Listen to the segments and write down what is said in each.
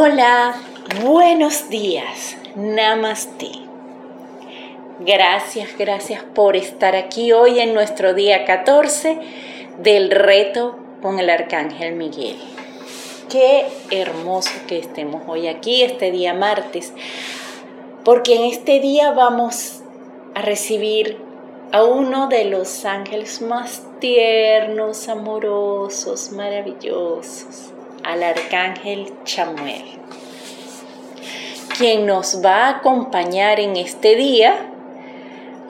Hola, buenos días, namaste. Gracias, gracias por estar aquí hoy en nuestro día 14 del reto con el Arcángel Miguel. Qué hermoso que estemos hoy aquí, este día martes, porque en este día vamos a recibir a uno de los ángeles más tiernos, amorosos, maravillosos al arcángel Chamuel, quien nos va a acompañar en este día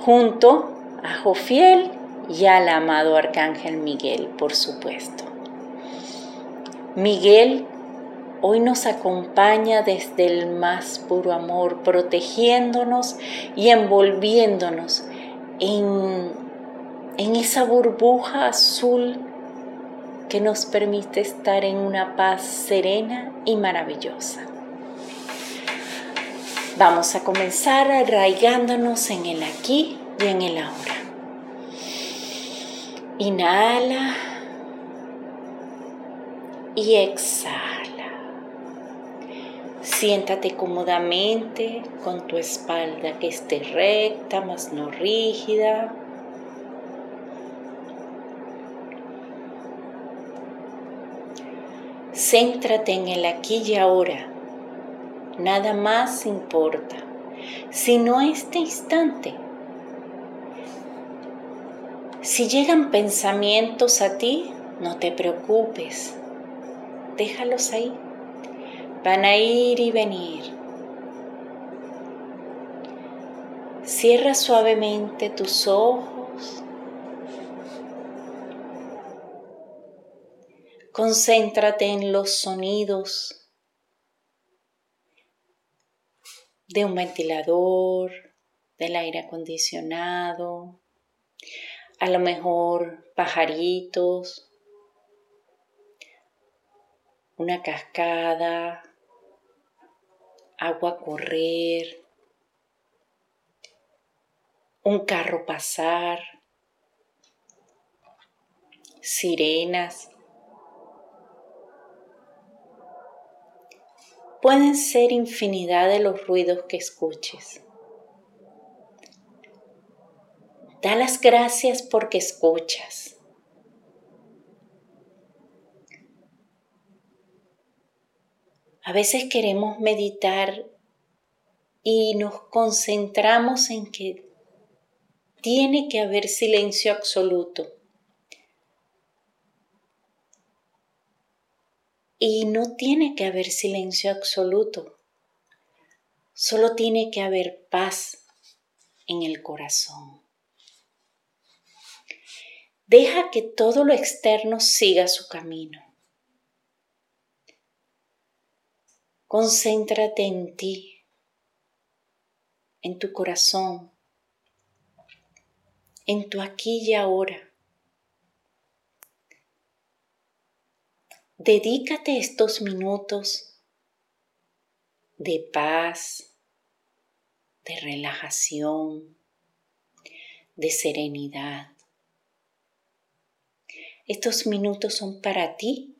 junto a Jofiel y al amado arcángel Miguel, por supuesto. Miguel hoy nos acompaña desde el más puro amor, protegiéndonos y envolviéndonos en, en esa burbuja azul que nos permite estar en una paz serena y maravillosa. Vamos a comenzar arraigándonos en el aquí y en el ahora. Inhala y exhala. Siéntate cómodamente con tu espalda que esté recta, más no rígida. Céntrate en el aquí y ahora. Nada más importa, sino este instante. Si llegan pensamientos a ti, no te preocupes. Déjalos ahí. Van a ir y venir. Cierra suavemente tus ojos Concéntrate en los sonidos de un ventilador, del aire acondicionado, a lo mejor pajaritos, una cascada, agua correr, un carro pasar, sirenas. Pueden ser infinidad de los ruidos que escuches. Da las gracias porque escuchas. A veces queremos meditar y nos concentramos en que tiene que haber silencio absoluto. Y no tiene que haber silencio absoluto, solo tiene que haber paz en el corazón. Deja que todo lo externo siga su camino. Concéntrate en ti, en tu corazón, en tu aquí y ahora. Dedícate estos minutos de paz, de relajación, de serenidad. Estos minutos son para ti,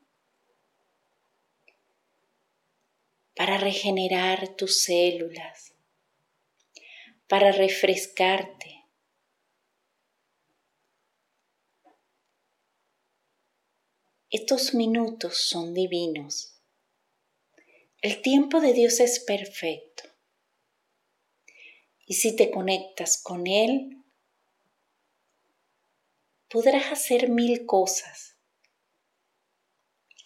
para regenerar tus células, para refrescarte, Estos minutos son divinos. El tiempo de Dios es perfecto. Y si te conectas con Él, podrás hacer mil cosas,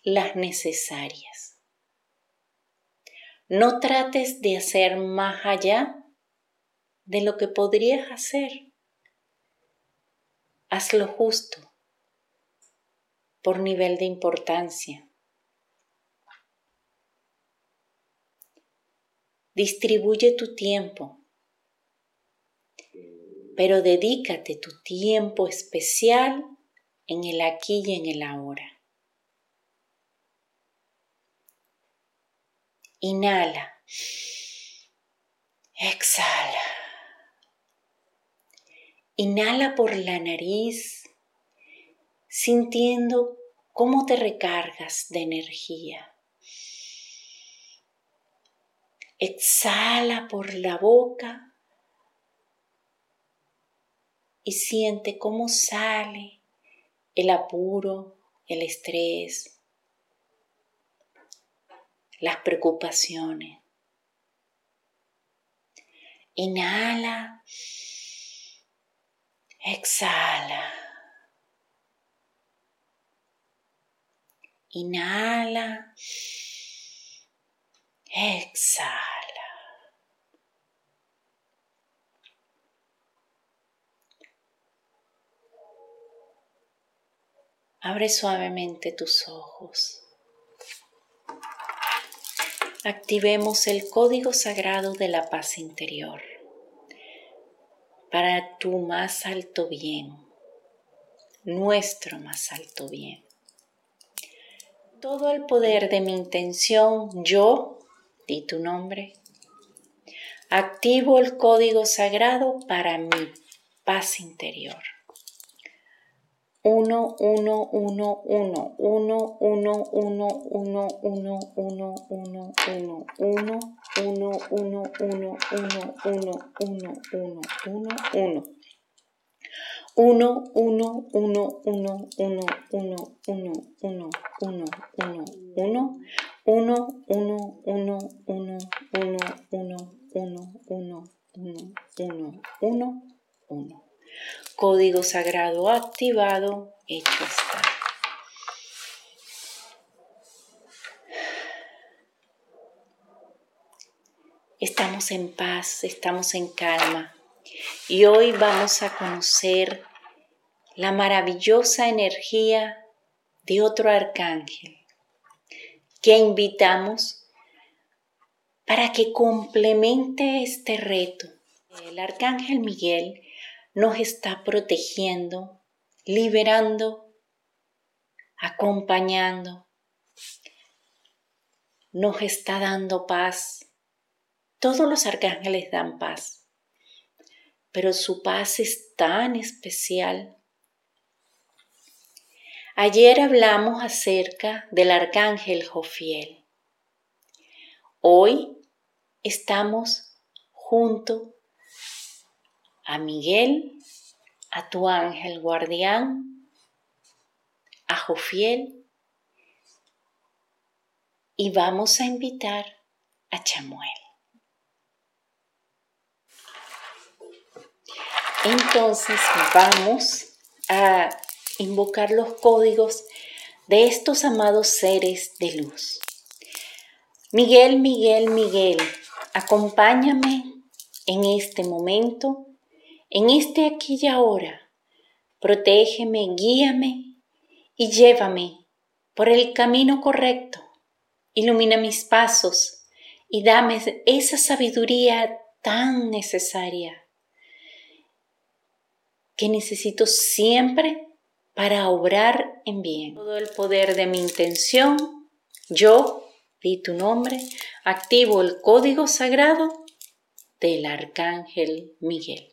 las necesarias. No trates de hacer más allá de lo que podrías hacer. Haz lo justo por nivel de importancia. Distribuye tu tiempo, pero dedícate tu tiempo especial en el aquí y en el ahora. Inhala. Exhala. Inhala por la nariz sintiendo cómo te recargas de energía. Exhala por la boca y siente cómo sale el apuro, el estrés, las preocupaciones. Inhala, exhala. Inhala, exhala. Abre suavemente tus ojos. Activemos el código sagrado de la paz interior para tu más alto bien, nuestro más alto bien. Todo el poder de mi intención, yo, di tu nombre, activo el código sagrado para mi paz interior. 1, 1, 1, 1, 1, 1, 1, 1, 1, 1, 1, 1, 1, 1, 1, 1, 1, 1, 1, 1, 1, 1, 1. 1, 1, 1, 1, 1, 1, 1, 1, 1, 1, 1, 1, 1, 1, 1, 1, 1, 1, 1, 1, 1, 1. Código sagrado activado, hecho está. Estamos en paz, estamos en calma y hoy vamos a conocer la maravillosa energía de otro arcángel que invitamos para que complemente este reto. El arcángel Miguel nos está protegiendo, liberando, acompañando, nos está dando paz. Todos los arcángeles dan paz, pero su paz es tan especial. Ayer hablamos acerca del arcángel Jofiel. Hoy estamos junto a Miguel, a tu ángel guardián, a Jofiel y vamos a invitar a Chamuel. Entonces vamos a invocar los códigos de estos amados seres de luz. Miguel, Miguel, Miguel, acompáñame en este momento en este aquí y ahora. Protégeme, guíame y llévame por el camino correcto. Ilumina mis pasos y dame esa sabiduría tan necesaria que necesito siempre para obrar en bien. Todo el poder de mi intención, yo, di tu nombre, activo el código sagrado del Arcángel Miguel.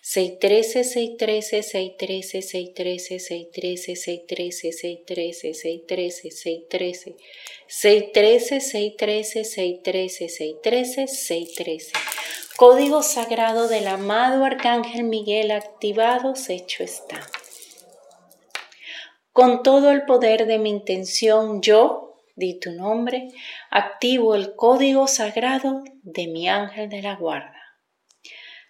613, 613, 613, 613, 613, 613, 613, 613, 613, 613, 613, 613, 613, 613, 613, 613. Código sagrado del amado Arcángel Miguel activados, hecho está. Con todo el poder de mi intención, yo, di tu nombre, activo el código sagrado de mi ángel de la guarda.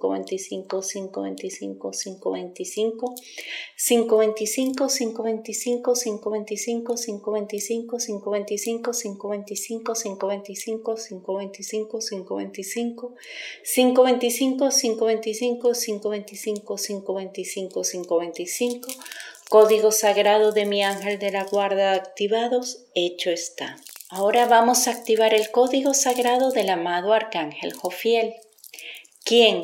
525, 525, 525, 525, 525, 525, 525, 525, 525, 525, 525, 525, 525, 525, 525, 525, 525, Código sagrado de mi ángel de la guarda activados, hecho está. Ahora vamos a activar el código sagrado del amado arcángel Jofiel, quien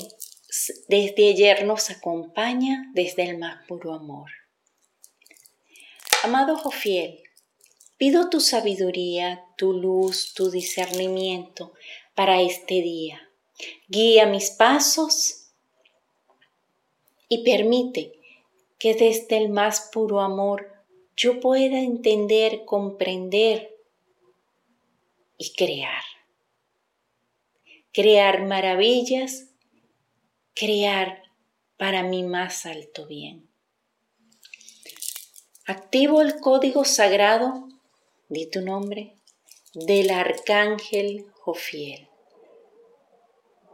desde ayer nos acompaña desde el más puro amor. Amado Jofiel, pido tu sabiduría, tu luz, tu discernimiento para este día. Guía mis pasos y permite que desde el más puro amor yo pueda entender, comprender y crear. Crear maravillas, crear para mi más alto bien. Activo el código sagrado, di tu nombre, del arcángel Jofiel.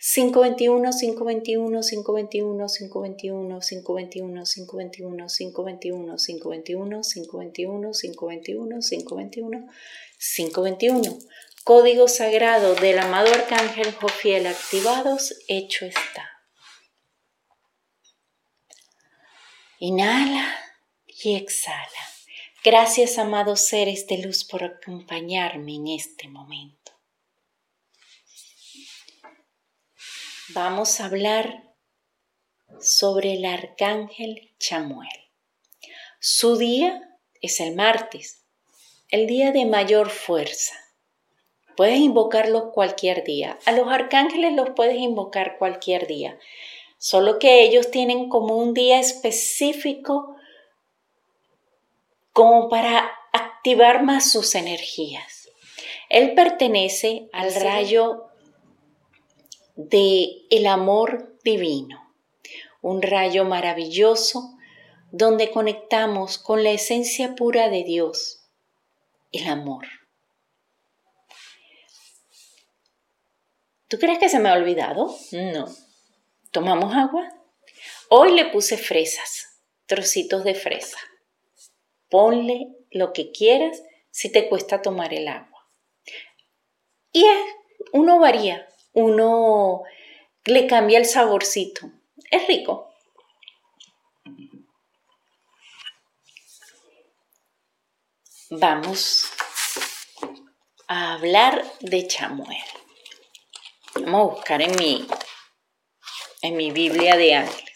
521, 521, 521, 521, 521, 521, 521, 521, 521, 521. Código sagrado del amado arcángel Jofiel activados, hecho está. Inhala y exhala. Gracias, amados seres de luz, por acompañarme en este momento. Vamos a hablar sobre el arcángel Chamuel. Su día es el martes, el día de mayor fuerza. Puedes invocarlo cualquier día. A los arcángeles los puedes invocar cualquier día, solo que ellos tienen como un día específico como para activar más sus energías. Él pertenece al rayo de el amor divino, un rayo maravilloso donde conectamos con la esencia pura de Dios, el amor. ¿Tú crees que se me ha olvidado? No. ¿Tomamos agua? Hoy le puse fresas, trocitos de fresa. Ponle lo que quieras si te cuesta tomar el agua. Y uno varía uno le cambia el saborcito. Es rico. Vamos a hablar de chamuel. Vamos a buscar en mi, en mi Biblia de ángeles.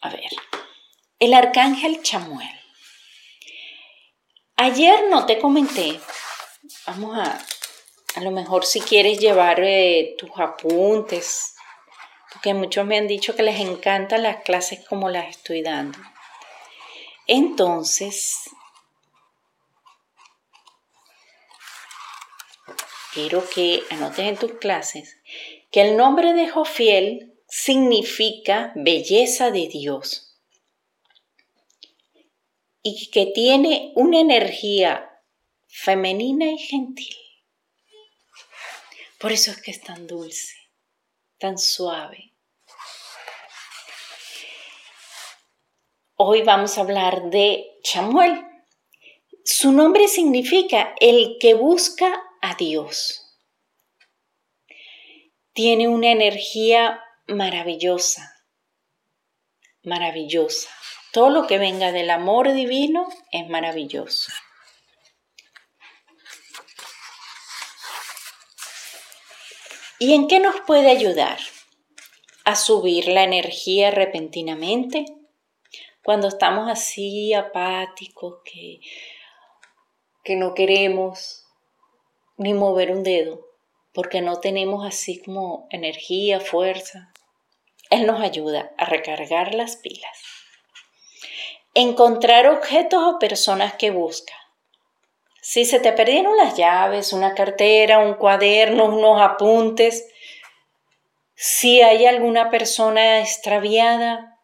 A ver, el arcángel Chamuel. Ayer no te comenté, vamos a, a lo mejor si quieres llevar eh, tus apuntes, porque muchos me han dicho que les encantan las clases como las estoy dando. Entonces, quiero que anotes en tus clases que el nombre de Jofiel significa belleza de Dios y que tiene una energía femenina y gentil. Por eso es que es tan dulce, tan suave. Hoy vamos a hablar de Chamuel. Su nombre significa el que busca a Dios. Tiene una energía maravillosa, maravillosa. Todo lo que venga del amor divino es maravilloso. ¿Y en qué nos puede ayudar? A subir la energía repentinamente. Cuando estamos así apáticos, que, que no queremos ni mover un dedo. porque no tenemos así como energía, fuerza. Él nos ayuda a recargar las pilas. Encontrar objetos o personas que busca. Si se te perdieron las llaves, una cartera, un cuaderno, unos apuntes, si hay alguna persona extraviada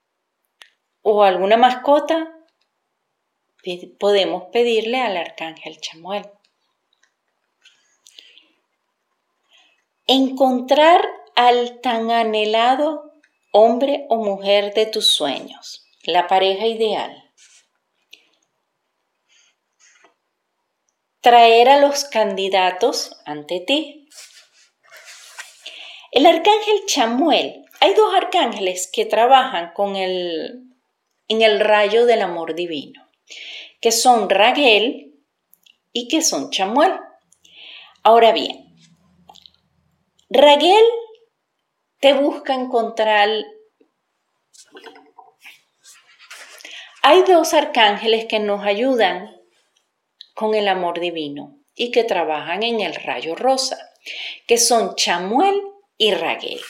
o alguna mascota, podemos pedirle al arcángel Chamuel. Encontrar al tan anhelado hombre o mujer de tus sueños, la pareja ideal. Traer a los candidatos ante ti. El arcángel Chamuel, hay dos arcángeles que trabajan con el, en el rayo del amor divino, que son Raguel y que son Chamuel. Ahora bien, Raguel te busca encontrar... Hay dos arcángeles que nos ayudan con el amor divino y que trabajan en el rayo rosa, que son Chamuel y Raguel.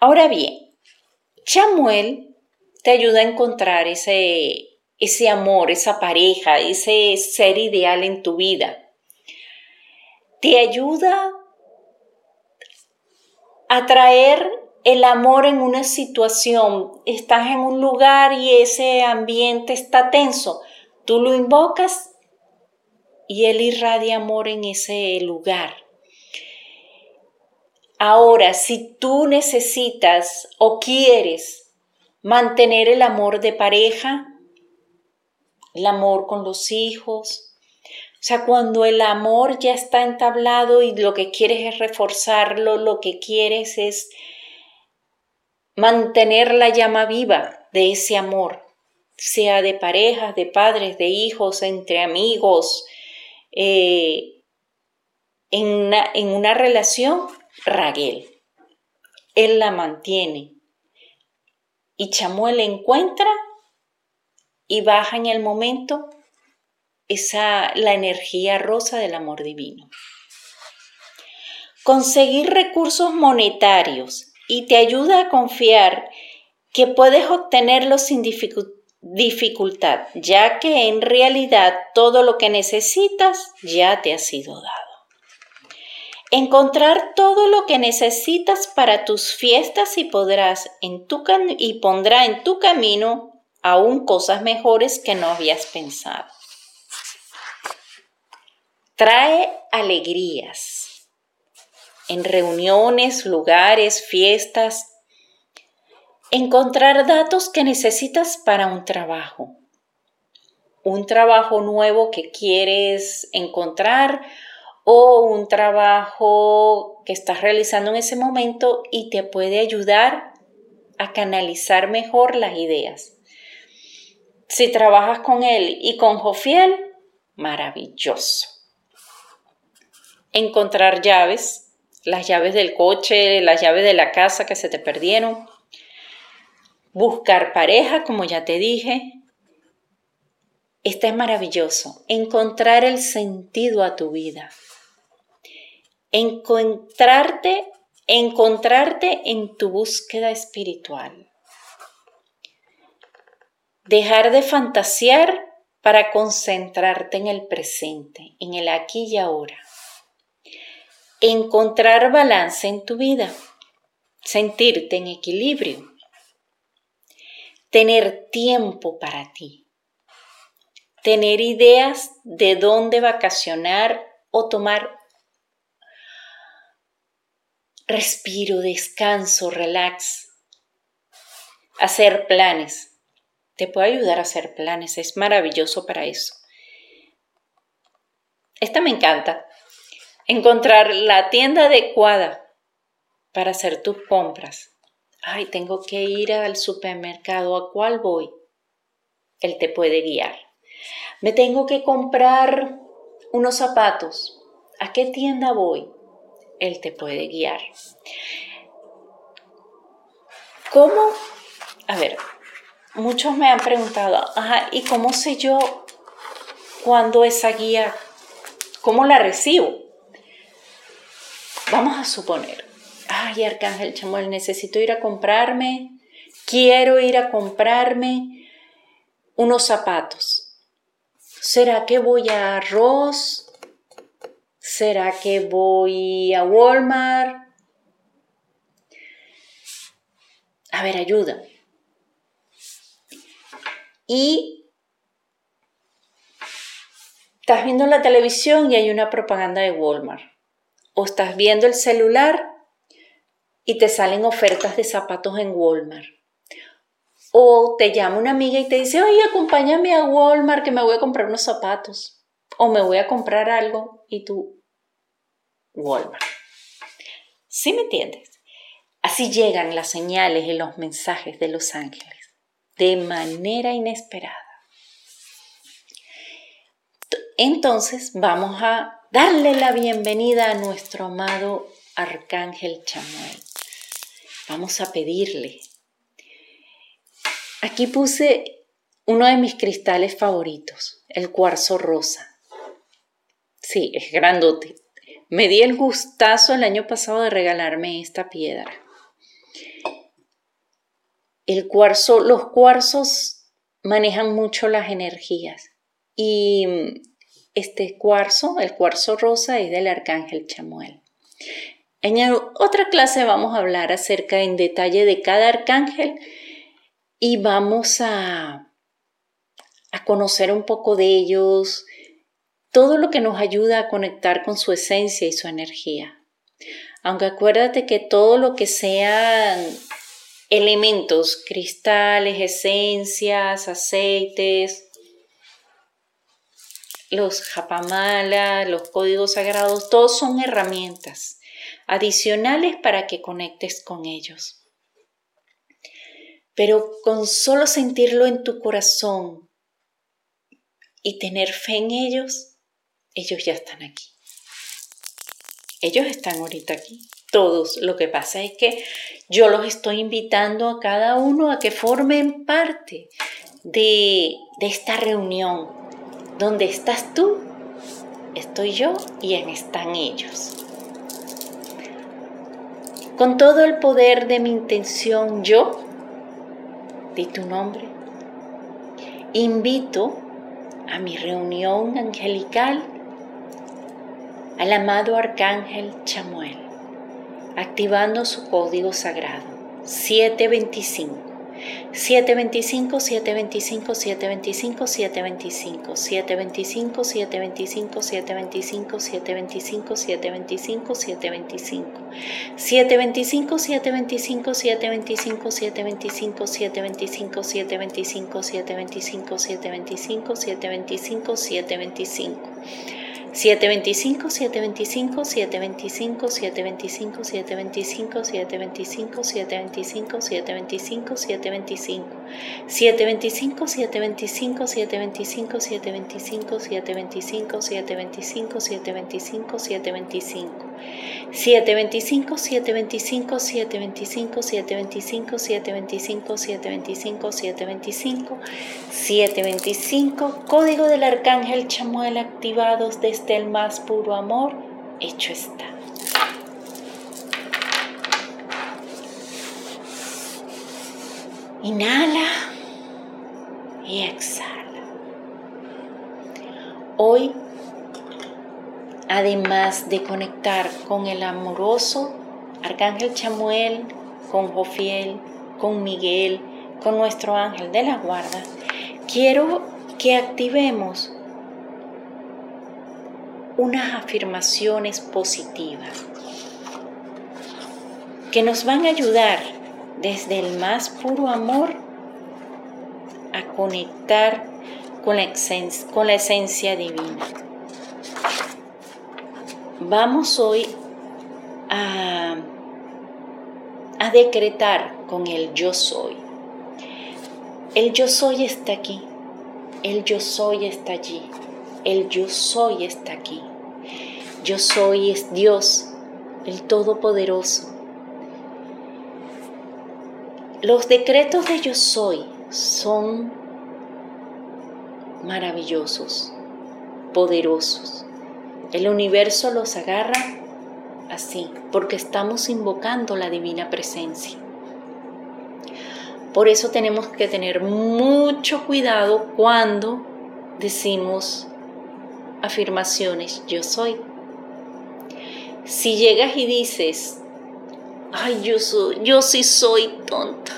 Ahora bien, Chamuel te ayuda a encontrar ese, ese amor, esa pareja, ese ser ideal en tu vida. Te ayuda a traer el amor en una situación. Estás en un lugar y ese ambiente está tenso. Tú lo invocas y Él irradia amor en ese lugar. Ahora, si tú necesitas o quieres mantener el amor de pareja, el amor con los hijos, o sea, cuando el amor ya está entablado y lo que quieres es reforzarlo, lo que quieres es mantener la llama viva de ese amor, sea de parejas, de padres, de hijos, entre amigos, eh, en, una, en una relación, Raguel. Él la mantiene. Y Chamuel encuentra y baja en el momento esa, la energía rosa del amor divino. Conseguir recursos monetarios y te ayuda a confiar que puedes obtenerlos sin dificultad dificultad, ya que en realidad todo lo que necesitas ya te ha sido dado. Encontrar todo lo que necesitas para tus fiestas y podrás en tu y pondrá en tu camino aún cosas mejores que no habías pensado. Trae alegrías en reuniones, lugares, fiestas, encontrar datos que necesitas para un trabajo. Un trabajo nuevo que quieres encontrar o un trabajo que estás realizando en ese momento y te puede ayudar a canalizar mejor las ideas. Si trabajas con él y con Jofiel, maravilloso. Encontrar llaves, las llaves del coche, las llaves de la casa que se te perdieron, buscar pareja, como ya te dije. Este es maravilloso, encontrar el sentido a tu vida. Encontrarte, encontrarte en tu búsqueda espiritual. Dejar de fantasear para concentrarte en el presente, en el aquí y ahora. Encontrar balance en tu vida, sentirte en equilibrio tener tiempo para ti, tener ideas de dónde vacacionar o tomar respiro, descanso, relax, hacer planes. Te puede ayudar a hacer planes, es maravilloso para eso. Esta me encanta. Encontrar la tienda adecuada para hacer tus compras ay, tengo que ir al supermercado, ¿a cuál voy? Él te puede guiar. Me tengo que comprar unos zapatos, ¿a qué tienda voy? Él te puede guiar. ¿Cómo? A ver, muchos me han preguntado, ajá, ¿y cómo sé yo cuándo esa guía, cómo la recibo? vamos a suponer, ay, Arcángel Chamuel, necesito ir a comprarme, quiero ir a comprarme unos zapatos. ¿Será que voy a Ross? ¿Será que voy a Walmart? A ver, ayúdame. Y estás viendo la televisión y hay una propaganda de Walmart. O estás viendo el celular y te salen ofertas de zapatos en Walmart. O te llama una amiga y te dice, oye, acompáñame a Walmart que me voy a comprar unos zapatos. O me voy a comprar algo y tú, Walmart. ¿Sí me entiendes? Así llegan las señales y los mensajes de los ángeles de manera inesperada. Entonces vamos a darle la bienvenida a nuestro amado Arcángel Chamuel. Vamos a pedirle. Aquí puse uno de mis cristales favoritos, el cuarzo rosa. Sí, es grandote. Me di el gustazo el año pasado de regalarme esta piedra. El cuarzo, los cuarzos manejan mucho las energías y este cuarzo, el cuarzo rosa, es del arcángel Chamuel. En otra clase vamos a hablar acerca en detalle de cada arcángel y vamos a, conocer un poco de ellos, todo lo que nos ayuda a conectar con su esencia y su energía. Aunque acuérdate que todo lo que sean elementos, cristales, esencias, aceites, los japamala, los códigos sagrados, todos son herramientas adicionales para que conectes con ellos. Pero con solo sentirlo en tu corazón y tener fe en ellos, ellos ya están aquí. Ellos están ahorita aquí, todos. Lo que pasa es que yo los estoy invitando a cada uno a que formen parte de, de esta reunión. Donde estás tú, estoy yo y en están ellos. Con todo el poder de mi intención, yo, di tu nombre, invito a mi reunión angelical al amado Arcángel Chamuel, activando su código sagrado 725. 725, 725, 725, 725, 725, 725, 725, 725, 725, 725, 725, 725, 725, 725, 725, 725, 725, 725, 725, 725. 725, 725, 725, 725, 725, 725, 725, 725, 725, 725, 725, 725, 725, 725, 725, 725, 725. 725, 725, 725, 725, 725, 725, 725, 725, código del arcángel Chamuel activados desde el más puro amor, hecho está. Inhala y exhala. Hoy además de conectar con el amoroso Arcángel Chamuel, con Jofiel, con Miguel, con nuestro ángel de la guarda, quiero que activemos unas afirmaciones positivas que nos van a ayudar desde el más puro amor a conectar con la, con la esencia divina vamos hoy a, decretar con el yo soy. El yo soy está aquí. El yo soy está allí. El yo soy está aquí. Yo soy es Dios, el Todopoderoso. Los decretos de yo soy son maravillosos, poderosos. El universo los agarra así, porque estamos invocando la divina presencia. Por eso tenemos que tener mucho cuidado cuando decimos afirmaciones yo soy. Si llegas y dices, ay, yo, soy, yo sí soy tonta,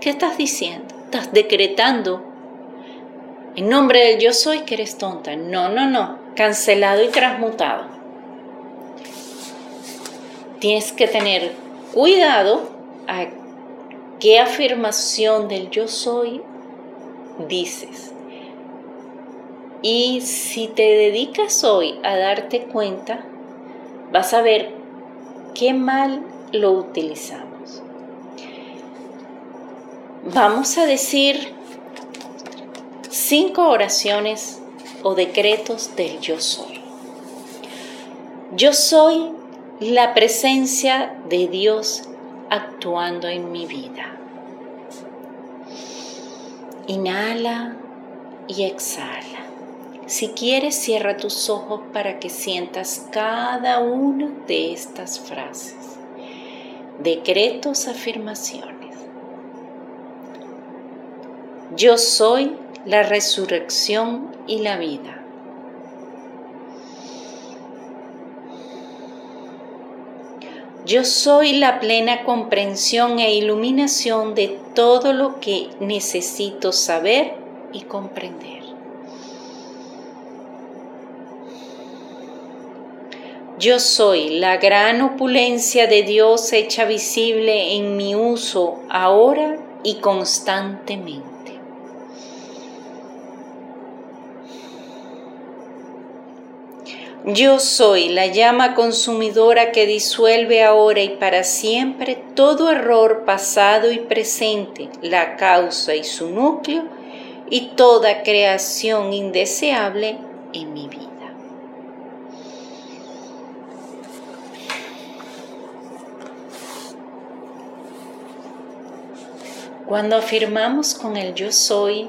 ¿qué estás diciendo? Estás decretando en nombre del yo soy que eres tonta. No, no, no. Cancelado y transmutado. Tienes que tener cuidado a qué afirmación del yo soy dices. Y si te dedicas hoy a darte cuenta, vas a ver qué mal lo utilizamos. Vamos a decir cinco oraciones o decretos del yo soy. Yo soy la presencia de Dios actuando en mi vida. Inhala y exhala. Si quieres, cierra tus ojos para que sientas cada una de estas frases. Decretos, afirmaciones. Yo soy la resurrección y la vida. Yo soy la plena comprensión e iluminación de todo lo que necesito saber y comprender. Yo soy la gran opulencia de Dios hecha visible en mi uso ahora y constantemente. Yo soy la llama consumidora que disuelve ahora y para siempre todo error pasado y presente, la causa y su núcleo, y toda creación indeseable en mi vida. Cuando afirmamos con el yo soy,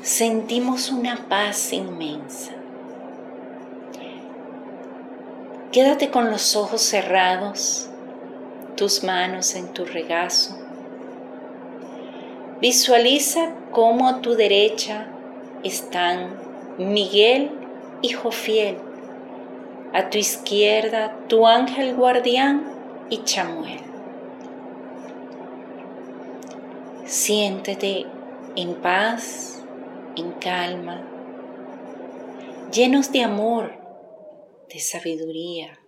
sentimos una paz inmensa. Quédate con los ojos cerrados, tus manos en tu regazo. Visualiza cómo a tu derecha están Miguel y Jofiel, a tu izquierda tu ángel guardián y Chamuel. Siéntete en paz, en calma, llenos de amor de sabiduría,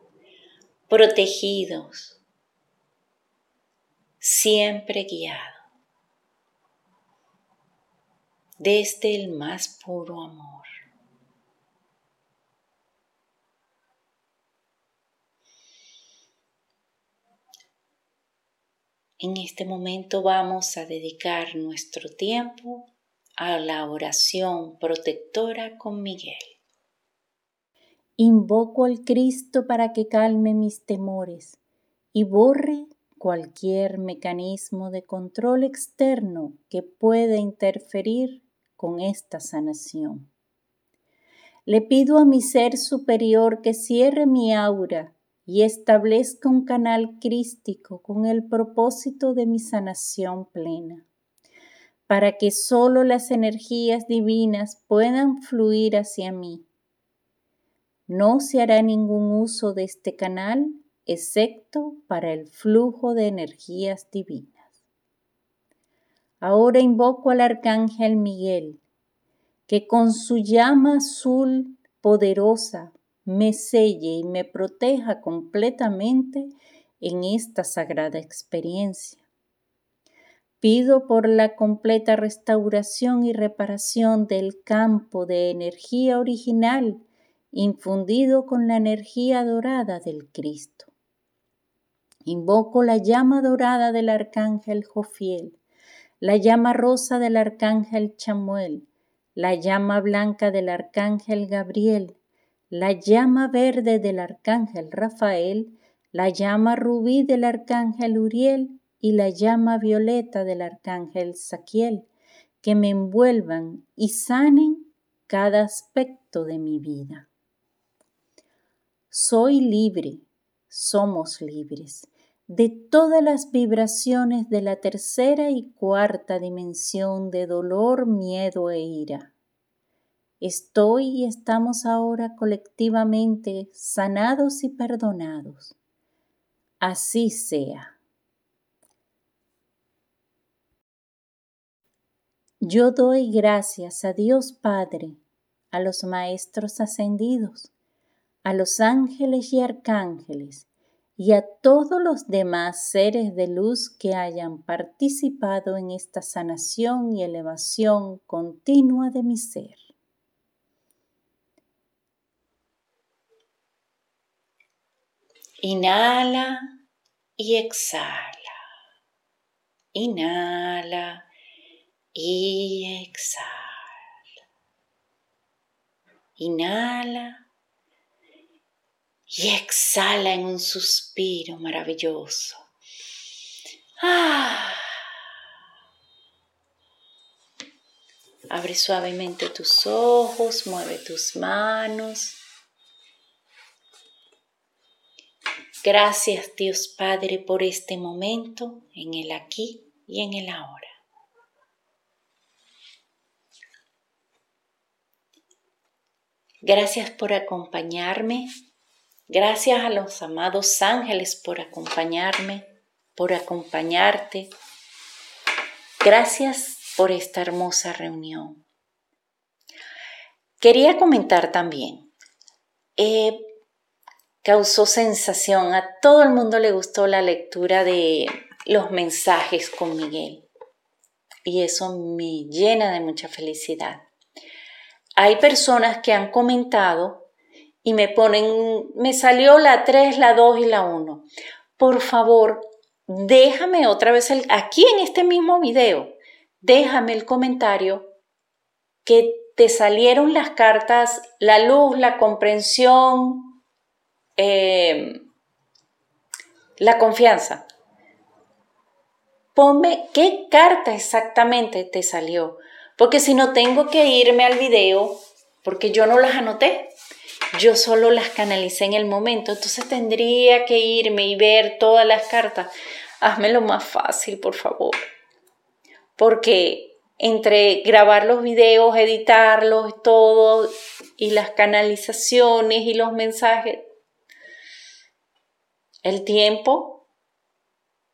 protegidos, siempre guiado desde el más puro amor. En este momento vamos a dedicar nuestro tiempo a la oración protectora con Miguel. Invoco al Cristo para que calme mis temores y borre cualquier mecanismo de control externo que pueda interferir con esta sanación. Le pido a mi ser superior que cierre mi aura y establezca un canal crístico con el propósito de mi sanación plena, para que solo las energías divinas puedan fluir hacia mí no se hará ningún uso de este canal excepto para el flujo de energías divinas. Ahora invoco al arcángel Miguel, que con su llama azul poderosa me selle y me proteja completamente en esta sagrada experiencia. Pido por la completa restauración y reparación del campo de energía original infundido con la energía dorada del Cristo. Invoco la llama dorada del arcángel Jofiel, la llama rosa del arcángel Chamuel, la llama blanca del arcángel Gabriel, la llama verde del arcángel Rafael, la llama rubí del arcángel Uriel y la llama violeta del arcángel Saquiel, que me envuelvan y sanen cada aspecto de mi vida. Soy libre, somos libres de todas las vibraciones de la tercera y cuarta dimensión de dolor, miedo e ira. Estoy y estamos ahora colectivamente sanados y perdonados. Así sea. Yo doy gracias a Dios Padre, a los Maestros ascendidos, a los ángeles y arcángeles, y a todos los demás seres de luz que hayan participado en esta sanación y elevación continua de mi ser. Inhala y exhala. Inhala y exhala. Inhala y exhala en un suspiro maravilloso. Ah. Abre suavemente tus ojos, mueve tus manos. Gracias Dios Padre por este momento en el aquí y en el ahora. Gracias por acompañarme Gracias a los amados ángeles por acompañarme, por acompañarte. Gracias por esta hermosa reunión. Quería comentar también, eh, causó sensación, a todo el mundo le gustó la lectura de los mensajes con Miguel y eso me llena de mucha felicidad. Hay personas que han comentado y me ponen, me salió la 3, la 2 y la 1. Por favor, déjame otra vez el, aquí en este mismo video, déjame el comentario que te salieron las cartas, la luz, la comprensión, eh, la confianza. Ponme qué carta exactamente te salió, porque si no tengo que irme al video, porque yo no las anoté yo solo las canalicé en el momento, entonces tendría que irme y ver todas las cartas. Házmelo más fácil, por favor. Porque entre grabar los videos, editarlos, todo, y las canalizaciones y los mensajes, el tiempo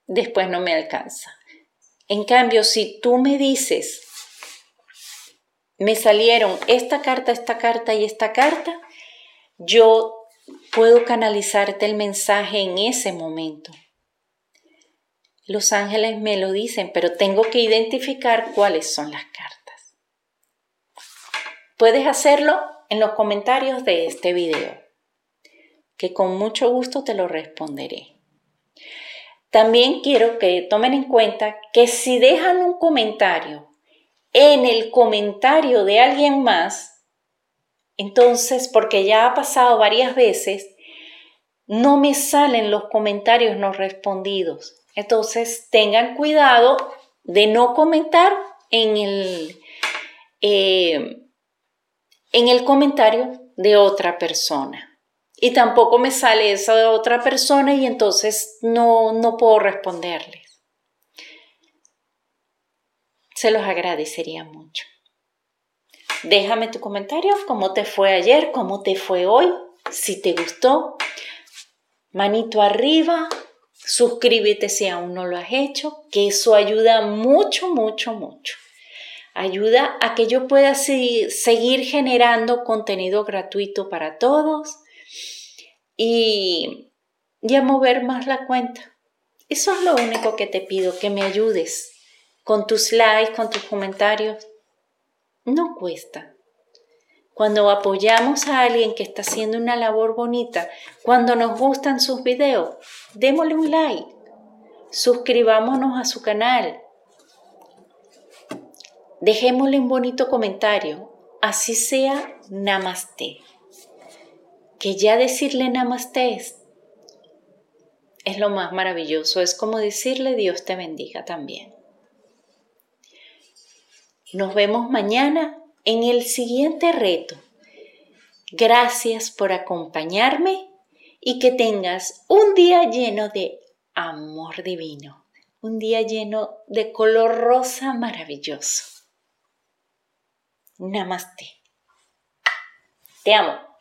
después no me alcanza. En cambio, si tú me dices, me salieron esta carta, esta carta y esta carta, yo puedo canalizarte el mensaje en ese momento. Los ángeles me lo dicen, pero tengo que identificar cuáles son las cartas. Puedes hacerlo en los comentarios de este video, que con mucho gusto te lo responderé. También quiero que tomen en cuenta que si dejan un comentario en el comentario de alguien más, entonces, porque ya ha pasado varias veces, no me salen los comentarios no respondidos. Entonces, tengan cuidado de no comentar en el, eh, en el comentario de otra persona. Y tampoco me sale esa de otra persona y entonces no, no puedo responderles. Se los agradecería mucho. Déjame tu comentario, cómo te fue ayer, cómo te fue hoy, si te gustó. Manito arriba, suscríbete si aún no lo has hecho, que eso ayuda mucho, mucho, mucho. Ayuda a que yo pueda seguir generando contenido gratuito para todos y, y a mover más la cuenta. Eso es lo único que te pido, que me ayudes con tus likes, con tus comentarios no cuesta. Cuando apoyamos a alguien que está haciendo una labor bonita, cuando nos gustan sus videos, démosle un like, suscribámonos a su canal, dejémosle un bonito comentario, así sea namaste. Que ya decirle namaste es, lo más maravilloso, es como decirle Dios te bendiga también. Nos vemos mañana en el siguiente reto. Gracias por acompañarme y que tengas un día lleno de amor divino, un día lleno de color rosa maravilloso. Namaste. Te amo.